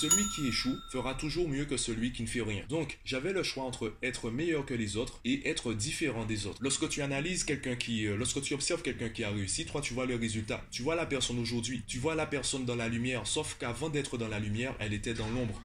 celui qui échoue fera toujours mieux que celui qui ne fait rien. Donc, j'avais le choix entre être meilleur que les autres et être différent des autres. Lorsque tu analyses quelqu'un qui, euh, lorsque tu observes quelqu'un qui a réussi, toi, tu vois le résultat. Tu vois la personne aujourd'hui. Tu vois la personne dans la lumière. Sauf qu'avant d'être dans la lumière, elle était dans l'ombre.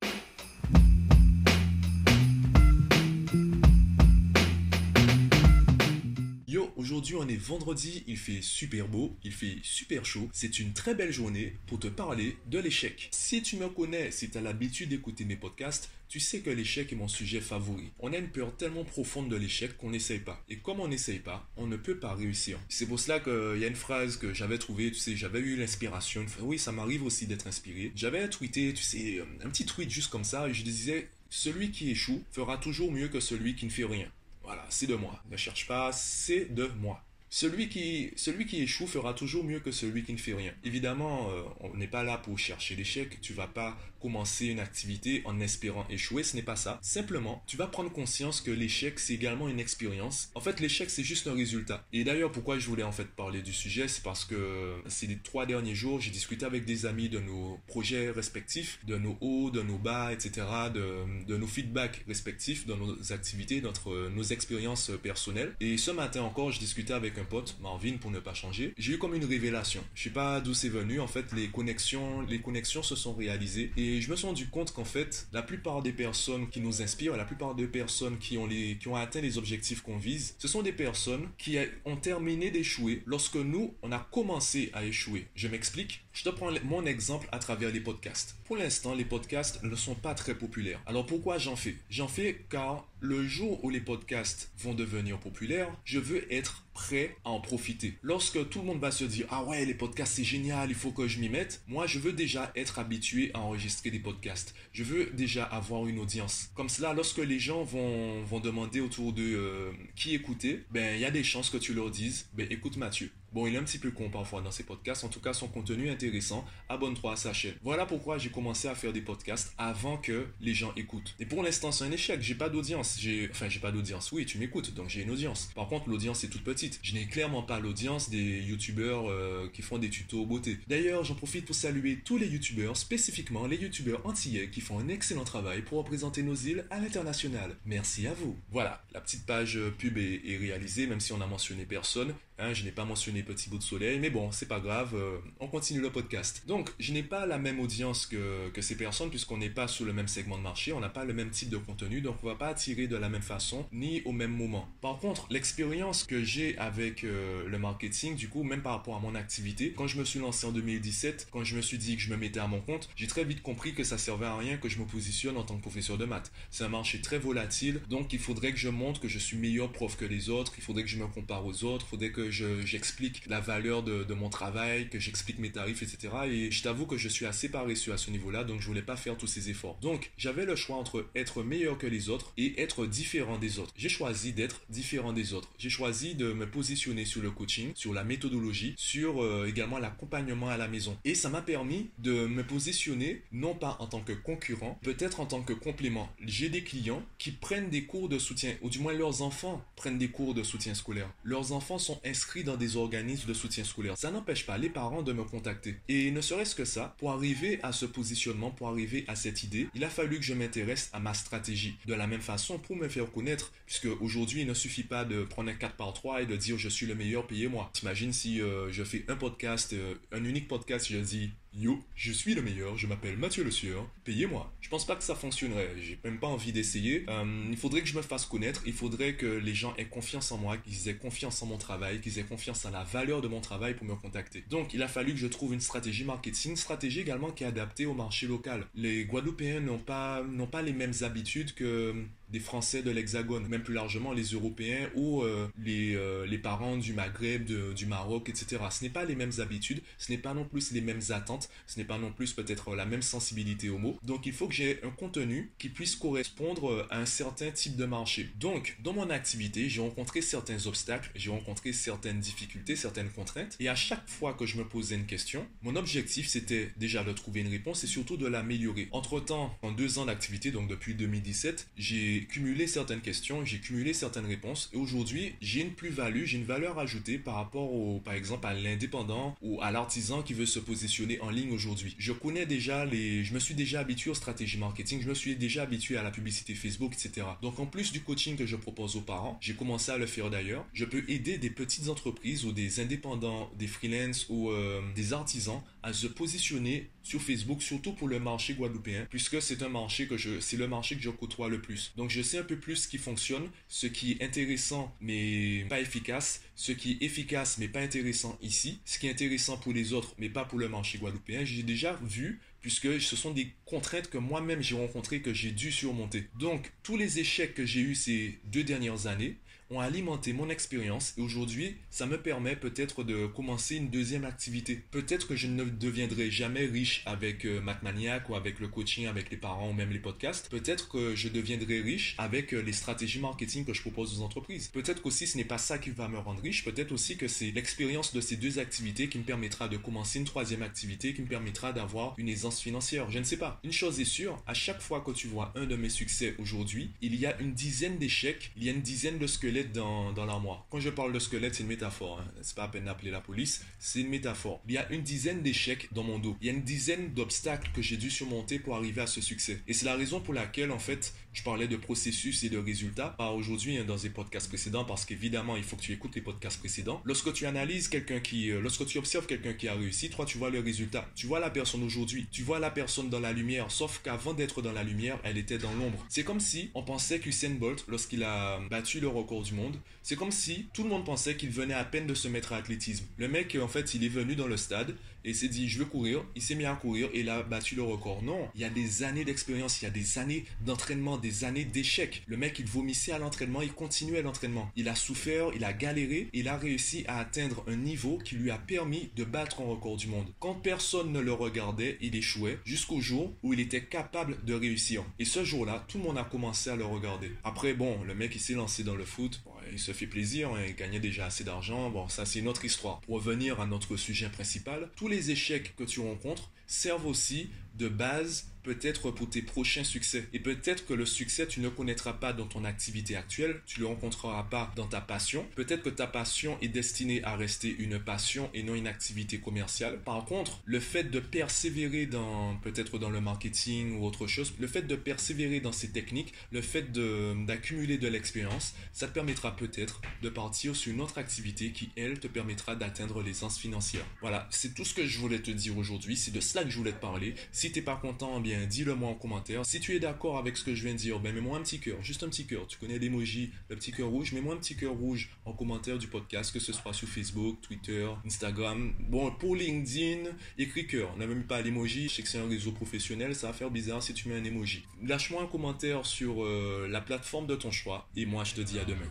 Aujourd'hui, on est vendredi, il fait super beau, il fait super chaud. C'est une très belle journée pour te parler de l'échec. Si tu me connais, si tu as l'habitude d'écouter mes podcasts, tu sais que l'échec est mon sujet favori. On a une peur tellement profonde de l'échec qu'on n'essaye pas. Et comme on n'essaye pas, on ne peut pas réussir. C'est pour cela qu'il y a une phrase que j'avais trouvée, tu sais, j'avais eu l'inspiration. Oui, ça m'arrive aussi d'être inspiré. J'avais tweeté, tu sais, un petit tweet juste comme ça, et je disais, celui qui échoue fera toujours mieux que celui qui ne fait rien. Voilà, c'est de moi. Ne cherche pas, c'est de moi. Celui qui, celui qui échoue fera toujours mieux que celui qui ne fait rien. Évidemment, euh, on n'est pas là pour chercher l'échec. Tu vas pas commencer une activité en espérant échouer. Ce n'est pas ça. Simplement, tu vas prendre conscience que l'échec, c'est également une expérience. En fait, l'échec, c'est juste un résultat. Et d'ailleurs, pourquoi je voulais en fait parler du sujet, c'est parce que ces trois derniers jours, j'ai discuté avec des amis de nos projets respectifs, de nos hauts, de nos bas, etc., de, de nos feedbacks respectifs dans nos activités, notre, nos expériences personnelles. Et ce matin encore, je discutais avec un pote, Marvin, pour ne pas changer, j'ai eu comme une révélation. Je sais pas d'où c'est venu. En fait, les connexions, les connexions se sont réalisées et je me suis rendu compte qu'en fait, la plupart des personnes qui nous inspirent, la plupart des personnes qui ont qui ont atteint les objectifs qu'on vise, ce sont des personnes qui ont terminé d'échouer lorsque nous, on a commencé à échouer. Je m'explique. Je te prends mon exemple à travers les podcasts. Pour l'instant, les podcasts ne sont pas très populaires. Alors pourquoi j'en fais? J'en fais car le jour où les podcasts vont devenir populaires, je veux être prêt à en profiter. Lorsque tout le monde va se dire ah ouais les podcasts c'est génial, il faut que je m'y mette, moi je veux déjà être habitué à enregistrer des podcasts. Je veux déjà avoir une audience. Comme cela, lorsque les gens vont, demander autour de euh, qui écouter, ben il y a des chances que tu leur dises ben écoute Mathieu. Bon, il est un petit peu con parfois dans ses podcasts. En tout cas, son contenu est intéressant. Abonne-toi à sa chaîne. Voilà pourquoi j'ai commencé à faire des podcasts avant que les gens écoutent. Et pour l'instant, c'est un échec. J'ai pas d'audience. J'ai, enfin, j'ai pas d'audience. Oui, tu m'écoutes, donc j'ai une audience. Par contre, l'audience est toute petite. Je n'ai clairement pas l'audience des youtubeurs euh, qui font des tutos beauté. D'ailleurs, j'en profite pour saluer tous les youtubeurs, spécifiquement les youtubeurs antillais qui font un excellent travail pour représenter nos îles à l'international. Merci à vous. Voilà, la petite page pub est, est réalisée, même si on n'a mentionné personne. Hein, je n'ai pas mentionné Petit Bout de Soleil, mais bon, c'est pas grave, euh, on continue le podcast. Donc, je n'ai pas la même audience que, que ces personnes, puisqu'on n'est pas sur le même segment de marché, on n'a pas le même type de contenu, donc on va pas attirer de la même façon, ni au même moment. Par contre, l'expérience que j'ai avec euh, le marketing, du coup, même par rapport à mon activité, quand je me suis lancé en 2017, quand je me suis dit que je me mettais à mon compte, j'ai très vite compris que ça servait à rien que je me positionne en tant que professeur de maths. C'est un marché très volatile, donc il faudrait que je montre que je suis meilleur prof que les autres, il faudrait que je me compare aux autres, il faudrait que j'explique la valeur de, de, mon travail, que j'explique mes tarifs, etc. Et je t'avoue que je suis assez paresseux à ce niveau-là, donc je voulais pas faire tous ces efforts. Donc j'avais le choix entre être meilleur que les autres et être différent des autres. J'ai choisi d'être différent des autres. J'ai choisi de me positionner sur le coaching, sur la méthodologie, sur euh, également l'accompagnement à la maison. Et ça m'a permis de me positionner non pas en tant que concurrent, peut-être en tant que complément. J'ai des clients qui prennent des cours de soutien, ou du moins leurs enfants prennent des cours de soutien scolaire. Leurs enfants sont inscrits dans des organismes de soutien scolaire. Ça n'empêche pas les parents de me contacter. Et ne serait-ce que ça, pour arriver à ce positionnement, pour arriver à cette idée, il a fallu que je m'intéresse à ma stratégie. De la même façon, pour me faire connaître, puisque aujourd'hui, il ne suffit pas de prendre un 4 par 3 et de dire je suis le meilleur, payez-moi. T'imagines si euh, je fais un podcast, euh, un unique podcast, je dis Yo, je suis le meilleur, je m'appelle Mathieu Le Sieur, payez-moi. Je pense pas que ça fonctionnerait, j'ai même pas envie d'essayer. Euh, il faudrait que je me fasse connaître, il faudrait que les gens aient confiance en moi, qu'ils aient confiance en mon travail, qu'ils aient confiance en la valeur de mon travail pour me contacter. Donc il a fallu que je trouve une stratégie marketing, stratégie également qui est adaptée au marché local. Les Guadeloupéens n'ont pas les mêmes habitudes que des Français de l'Hexagone, même plus largement les Européens ou euh, les, euh, les parents du Maghreb, du Maroc, etc. Ce n'est pas les mêmes habitudes, ce n'est pas non plus les mêmes attentes, ce n'est pas non plus peut-être la même sensibilité au mot. Donc il faut que j'ai un contenu qui puisse correspondre à un certain type de marché. Donc dans mon activité, j'ai rencontré certains obstacles, j'ai rencontré certaines difficultés, certaines contraintes, et à chaque fois que je me posais une question, mon objectif c'était déjà de trouver une réponse et surtout de l'améliorer. Entre-temps, en deux ans d'activité, donc depuis 2017, j'ai cumulé certaines questions, j'ai cumulé certaines réponses et aujourd'hui j'ai une plus-value, j'ai une valeur ajoutée par rapport au, par exemple à l'indépendant ou à l'artisan qui veut se positionner en ligne aujourd'hui. Je connais déjà les, je me suis déjà habitué aux stratégies marketing, je me suis déjà habitué à la publicité Facebook, etc. Donc en plus du coaching que je propose aux parents, j'ai commencé à le faire d'ailleurs. Je peux aider des petites entreprises ou des indépendants, des freelances ou euh, des artisans à se positionner sur Facebook, surtout pour le marché guadeloupéen, puisque c'est un marché que je, c'est le marché que je côtoie le plus. Donc je sais un peu plus ce qui fonctionne, ce qui est intéressant mais pas efficace, ce qui est efficace mais pas intéressant ici, ce qui est intéressant pour les autres mais pas pour le marché guadeloupéen. J'ai déjà vu puisque ce sont des contraintes que moi-même j'ai rencontrées, que j'ai dû surmonter. Donc, tous les échecs que j'ai eus ces deux dernières années, ont alimenté mon expérience et aujourd'hui, ça me permet peut-être de commencer une deuxième activité. Peut-être que je ne deviendrai jamais riche avec euh, MacManiac ou avec le coaching avec les parents ou même les podcasts. Peut-être que je deviendrai riche avec euh, les stratégies marketing que je propose aux entreprises. Peut-être qu'aussi ce n'est pas ça qui va me rendre riche. Peut-être aussi que c'est l'expérience de ces deux activités qui me permettra de commencer une troisième activité qui me permettra d'avoir une aisance financière. Je ne sais pas. Une chose est sûre, à chaque fois que tu vois un de mes succès aujourd'hui, il y a une dizaine d'échecs, il y a une dizaine de squelettes dans, l'armoire. Quand je parle de squelette, c'est une métaphore. Hein. C'est pas à peine d'appeler la police. C'est une métaphore. Il y a une dizaine d'échecs dans mon dos. Il y a une dizaine d'obstacles que j'ai dû surmonter pour arriver à ce succès. Et c'est la raison pour laquelle, en fait, je parlais de processus et de résultats. Pas aujourd'hui hein, dans les podcasts précédents, parce qu'évidemment, il faut que tu écoutes les podcasts précédents. Lorsque tu analyses quelqu'un qui, euh, lorsque tu observes quelqu'un qui a réussi, toi, tu vois le résultat. Tu vois la personne aujourd'hui. Tu vois la personne dans la lumière. Sauf qu'avant d'être dans la lumière, elle était dans l'ombre. C'est comme si on pensait qu'Usain Bolt, lorsqu'il a battu le record du monde, c'est comme si tout le monde pensait qu'il venait à peine de se mettre à l'athlétisme. Le mec, en fait, il est venu dans le stade et s'est dit, je veux courir. Il s'est mis à courir et il a battu le record. Non, il y a des années d'expérience, il y a des années d'entraînement, des années d'échecs. Le mec, il vomissait à l'entraînement, il continuait l'entraînement. Il a souffert, il a galéré, il a réussi à atteindre un niveau qui lui a permis de battre un record du monde. Quand personne ne le regardait, il échouait jusqu'au jour où il était capable de réussir. Et ce jour-là, tout le monde a commencé à le regarder. Après, bon, le mec, il s'est lancé dans le foot il se fait plaisir, hein, il gagnait déjà assez d'argent. Bon, ça c'est une autre histoire. Pour revenir à notre sujet principal, tous les échecs que tu rencontres servent aussi de base peut-être pour tes prochains succès. Et peut-être que le succès, tu ne connaîtras pas dans ton activité actuelle, tu le rencontreras pas dans ta passion. Peut-être que ta passion est destinée à rester une passion et non une activité commerciale. Par contre, le fait de persévérer dans, peut-être dans le marketing ou autre chose, le fait de persévérer dans ces techniques, le fait d'accumuler de, l'expérience, ça te permettra peut-être de partir sur une autre activité qui, elle, te permettra d'atteindre l'aisance financière. Voilà, c'est tout ce que je voulais te dire aujourd'hui. C'est de cela que je voulais te parler. Si t'es pas content, bien dis-le moi en commentaire. Si tu es d'accord avec ce que je viens de dire, ben mets-moi un petit cœur, juste un petit cœur. Tu connais l'emoji, le petit cœur rouge, mets-moi un petit cœur rouge en commentaire du podcast, que ce soit sur Facebook, Twitter, Instagram. Bon, pour LinkedIn, écris cœur. N'avez même pas l'emoji. Je sais que c'est un réseau professionnel, ça va faire bizarre si tu mets un emoji. Lâche-moi un commentaire sur euh, la plateforme de ton choix et moi je te dis à demain.